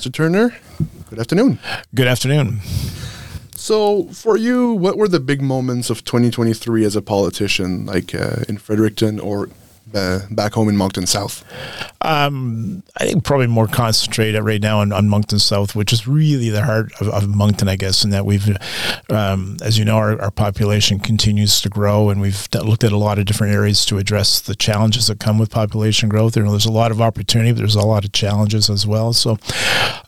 Mr. Turner, good afternoon. Good afternoon. So, for you, what were the big moments of 2023 as a politician, like uh, in Fredericton or uh, back home in Moncton South? Um, I think probably more concentrated right now on, on Moncton South, which is really the heart of, of Moncton, I guess, in that we've, um, as you know, our, our, population continues to grow, and we've looked at a lot of different areas to address the challenges that come with population growth. You know, there's a lot of opportunity, but there's a lot of challenges as well. So,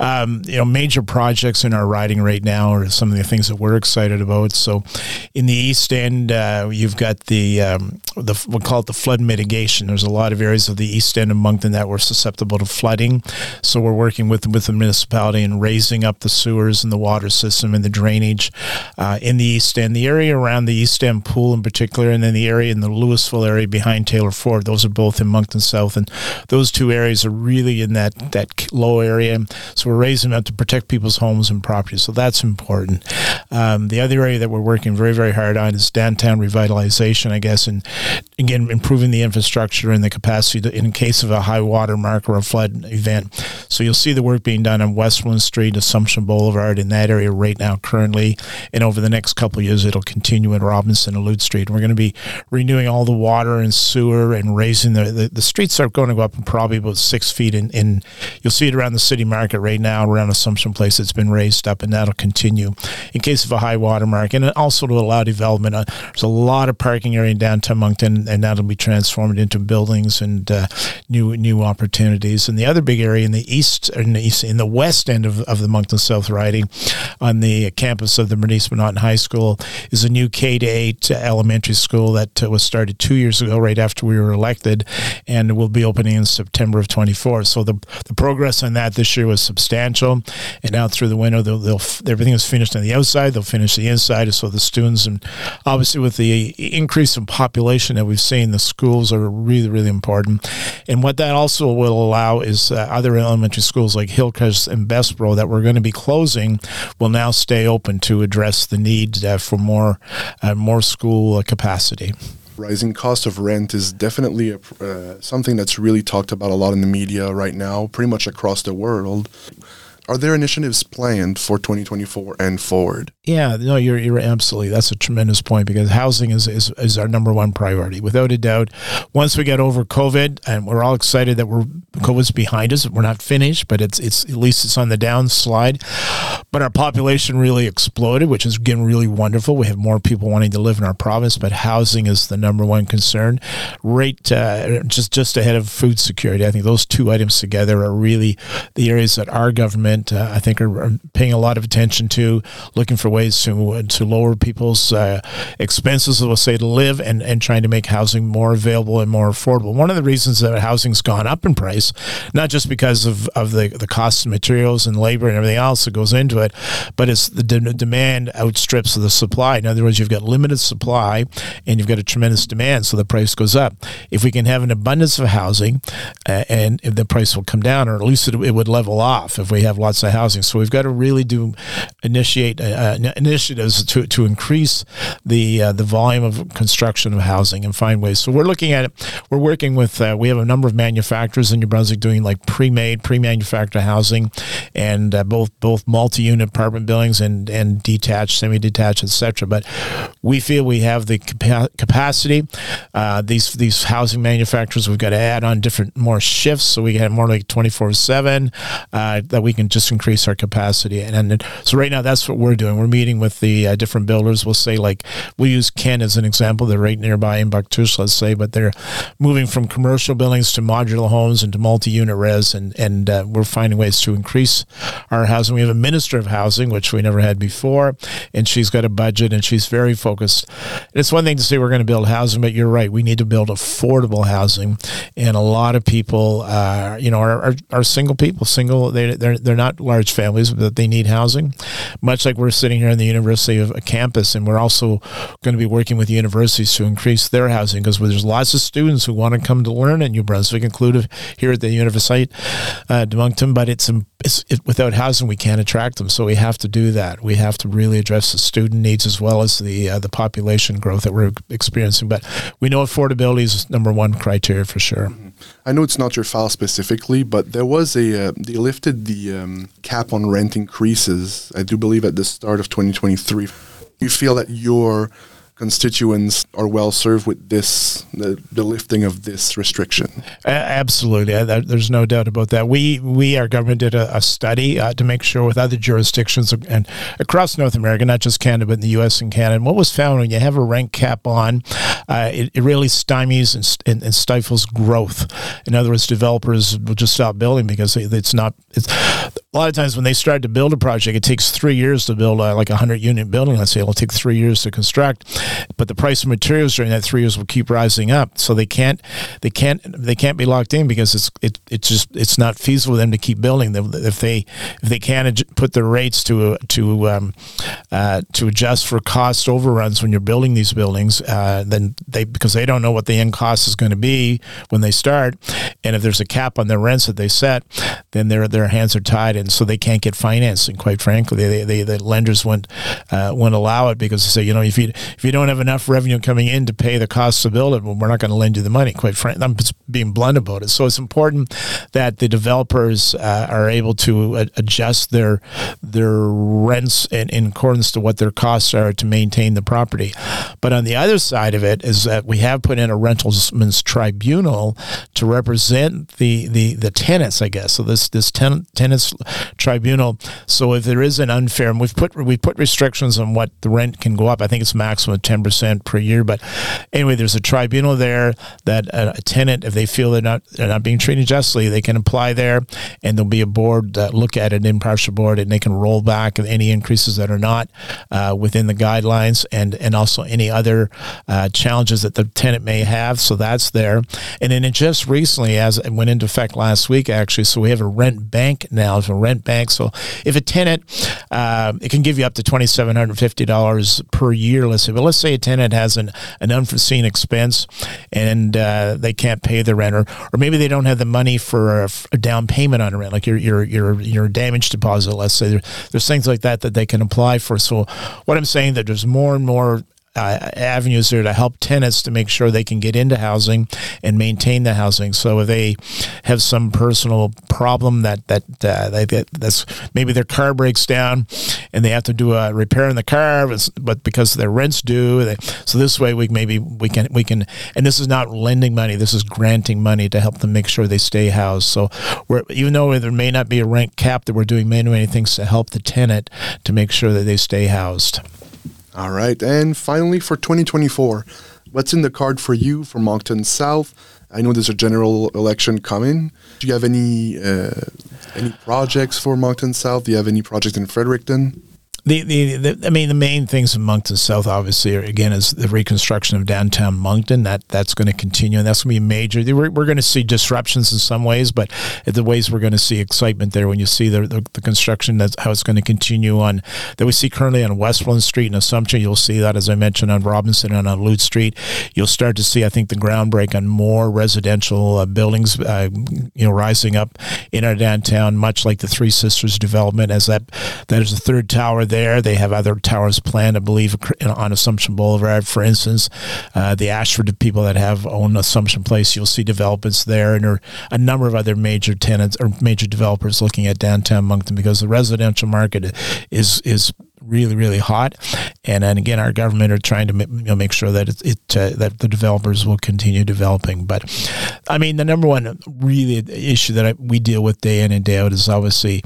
um, you know, major projects in our riding right now are some of the things that we're excited about. So, in the East End, uh, you've got the um, the we we'll call it the flood mitigation. There's a lot of areas of the East End of Moncton that that were susceptible to flooding. So we're working with with the municipality and raising up the sewers and the water system and the drainage uh, in the East End, the area around the East End pool in particular, and then the area in the Lewisville area behind Taylor Ford. Those are both in Moncton South, and those two areas are really in that that low area. So we're raising them up to protect people's homes and properties. So that's important. Um, the other area that we're working very very hard on is downtown revitalization, I guess, and again improving the infrastructure and the capacity to, in case of a high watermark or a flood event. So you'll see the work being done on Westmoreland Street, Assumption Boulevard in that area right now currently. And over the next couple of years, it'll continue in Robinson and Lutz Street. We're going to be renewing all the water and sewer and raising the, the, the streets are going to go up probably about six feet. In You'll see it around the city market right now, around Assumption Place. It's been raised up and that'll continue in case of a high water mark. And also to allow development. Uh, there's a lot of parking area in downtown Moncton and that'll be transformed into buildings and uh, new new opportunities. And the other big area in the east, in the, east, in the west end of, of the Moncton South Riding, on the campus of the Bernice MacNaughton High School, is a new K to eight elementary school that uh, was started two years ago, right after we were elected, and will be opening in September of 24. So the the progress on that this year was substantial, and now through the winter, they'll, they'll everything is finished on the outside. They'll finish the inside, so the students and obviously with the increase in population that we've seen, the schools are really really important. And what that also will allow is uh, other elementary schools like Hillcrest and Bessborough that we're going to be closing will now stay open to address the need uh, for more uh, more school uh, capacity rising cost of rent is definitely a, uh, something that's really talked about a lot in the media right now, pretty much across the world. Are there initiatives planned for 2024 and forward? Yeah, no, you're you're absolutely. That's a tremendous point because housing is, is is our number one priority, without a doubt. Once we get over COVID, and we're all excited that we're COVID's behind us. We're not finished, but it's it's at least it's on the downslide. But our population really exploded, which is again really wonderful. We have more people wanting to live in our province, but housing is the number one concern. Right, uh, just just ahead of food security. I think those two items together are really the areas that our government, uh, I think, are, are paying a lot of attention to, looking for ways to to lower people's uh, expenses, let's say, to live, and and trying to make housing more available and more affordable. One of the reasons that housing's gone up in price, not just because of, of the the cost of materials and labor and everything else that goes into it, but it's the de- demand outstrips the supply. In other words, you've got limited supply and you've got a tremendous demand, so the price goes up. If we can have an abundance of housing, uh, and the price will come down, or at least it, it, would level off if we have lots of housing. So we've got to really do initiate uh, initiatives to, to increase the uh, the volume of construction of housing and find ways. So we're looking at it. We're working with uh, we have a number of manufacturers in New Brunswick doing like pre-made, pre-manufactured housing, and uh, both both multi-unit apartment buildings and and detached, semi-detached, etc. But we feel we have the capa- capacity. Uh, these these housing manufacturers, we've got to add on different more shifts so we can have more like 24 seven uh, that we can just increase our capacity. And, and so right now that's what we're doing. We're meeting with the uh, different builders. We'll say like we'll use Kent as an example. They're right nearby in Bouctouche, let's say, but they're moving from commercial buildings to modular homes and to multi-unit res, and and uh, we're finding ways to increase our housing. We have a minister of housing, which we never had before, and she's got a budget and she's very focused. It's one thing to say we're going to build housing, but you're right. We need to build affordable housing, and a lot of people, uh, you know, are, are, are single people, single. They they're they're not large families, but they need housing. Much like we're sitting here in the University of a campus, and we're also going to be working with universities to increase their housing because there's lots of students who want to come to learn in New Brunswick, included here at the University uh, de Moncton. But it's it, without housing, we can't attract them. So we have to do that. We have to really address the student needs as well as the uh, the population growth that we're experiencing. But we know affordability is number one criteria for sure. Mm-hmm. I know it's not your file specifically, but there was a uh, they lifted the um, cap on rent increases. I do believe at the start of 2023. You feel that your constituents are well served with this the, the lifting of this restriction. Absolutely. There's no doubt about that. We we our government did a, a study uh, to make sure with other jurisdictions and across north america not just canada but in the us and canada and what was found when you have a rent cap on uh, it, it, really stymies and, and, and, stifles growth in other words developers will just stop building because it's not it's a lot of times when they start to build a project, it takes three years to build a, like a hundred unit building. Let's say it'll take three years to construct, but the price of materials during that three years will keep rising up. So they can't, they can't, they can't be locked in because it's it, it's just it's not feasible for them to keep building. If they if they can't put their rates to to um, uh, to adjust for cost overruns when you're building these buildings, uh, then they because they don't know what the end cost is going to be when they start, and if there's a cap on their rents that they set, then their their hands are tied and so they can't get financing. Quite frankly, they, they, the lenders won't uh, won't allow it because they say, you know, if you if you don't have enough revenue coming in to pay the costs to build it, well, we're not going to lend you the money. Quite frankly, I'm just being blunt about it. So it's important that the developers uh, are able to adjust their their rents in, in accordance to what their costs are to maintain the property. But on the other side of it is that we have put in a rentalsman's tribunal to represent the the the tenants, I guess. So this this ten, tenants tribunal. So if there is an unfair, and we've put we put restrictions on what the rent can go up. I think it's maximum ten percent per year. But anyway, there's a tribunal there that a, tenant, if they feel they're not they're not being treated justly, they can apply there, and there'll be a board that look at it, an impartial board, and they can roll back any increases that are not uh, within the guidelines, and and also any other uh, challenges that the tenant may have. So that's there, and then it just recently, as it went into effect last week, actually. So we have a rent bank now, a rent bank. So if a tenant, uh, it can give you up to twenty seven hundred fifty dollars per year. Let's say, but let's say a tenant has an, an unforeseen expense and uh, they can't pay the rent, or, or maybe they don't have the money for a, a down payment on a rent, like your your your your damage deposit. Let's say there, there's things like that that they can apply for. So what I'm saying that there's more and more uh, avenues there to help tenants to make sure they can get into housing and maintain the housing. So if they have some personal problem that that uh, they, that's maybe their car breaks down and they have to do a repair in the car, but because their rent's due, they, so this way we maybe we can we can and this is not lending money, this is granting money to help them make sure they stay housed. So we're even though there may not be a rent cap, that we're doing many many things to help the tenant to make sure that they stay housed. All right. And finally, for 2024, what's in the card for you for Moncton South? I know there's a general election coming. Do you have any uh, any projects for Moncton South? Do you have any projects in Fredericton? The, the, the, I mean, the main things in Moncton South, obviously, are, again, is the reconstruction of downtown Moncton. That that's going to continue, and that's going to be major. We're, we're going to see disruptions in some ways, but the ways we're going to see excitement there when you see the, the, the construction. That's how it's going to continue on that we see currently on Westmoreland Street in Assumption. You'll see that, as I mentioned, on Robinson and on Lutz Street. You'll start to see, I think, the groundbreak on more residential uh, buildings, uh, you know, rising up in our downtown, much like the Three Sisters development, as that that is the third tower there. They have other towers planned, I believe, on Assumption Boulevard, for instance. Uh, the Ashford people that have own Assumption Place, you'll see developments there, and there a number of other major tenants or major developers looking at downtown Moncton because the residential market is is really really hot and and again our government are trying to you know, make sure that it, it uh, that the developers will continue developing. But i mean the number one really issue that I, we deal with day in and day out is obviously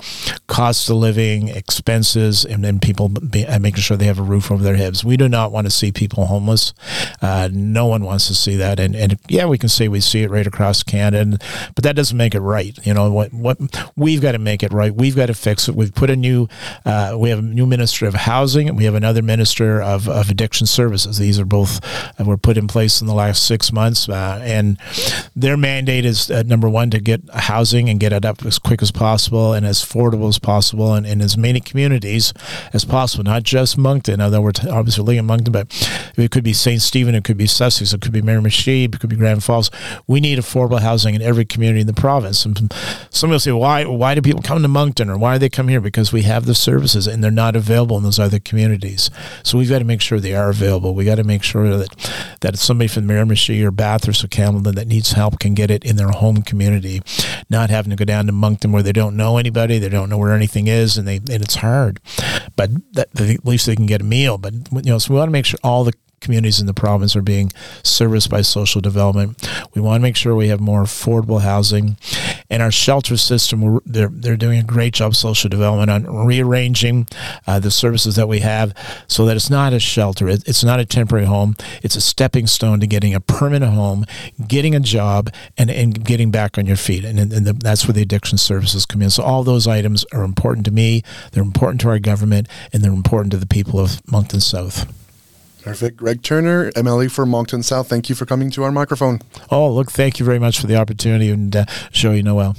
cost of living expenses and then people be, making sure they have a roof over their heads. We do not want to see people homeless. Uh, no one wants to see that. And and yeah we can say we see it right across canada but that doesn't make it right. You know what what we've got to make it right. We've got to fix it. We've put a new uh, we have a new minister of housing, and we have another minister Of, of Addiction Services. These are both uh, were put in place in the last six months, uh, and their mandate is uh, number one to get housing and get it up as quick as possible and as affordable as possible, and in as many communities as possible, not just Moncton. Although we're t- obviously living in Moncton, but it could be St. Stephen, it could be Sussex, it could be Mary Miramichi, it could be Grand Falls. We need affordable housing in every community in the province. And some will say, why? Why do people come to Moncton, or why do they come here? Because we have the services, and they're not available in those other communities. So we've got to make sure they are available. We got to make sure that that somebody from Miramichi or Bathurst or Campbellton that needs help can get it in their home community, not having to go down to Moncton where they don't know anybody, they don't know where anything is, and they and it's hard. But that, at least they can get a meal. But you know, so we want to make sure all the communities in the province are being serviced by social development. We want to make sure we have more affordable housing. And our shelter system, they're, they're doing a great job, social development, on rearranging uh, the services that we have so that it's not a shelter, it, it's not a temporary home, it's a stepping stone to getting a permanent home, getting a job, and, and getting back on your feet. And, and the, that's where the addiction services come in. So all those items are important to me, they're important to our government, and they're important to the people of Moncton South. Perfect. Greg Turner, MLA for Moncton South, thank you for coming to our microphone. Oh, look, thank you very much for the opportunity and uh, show you Noel.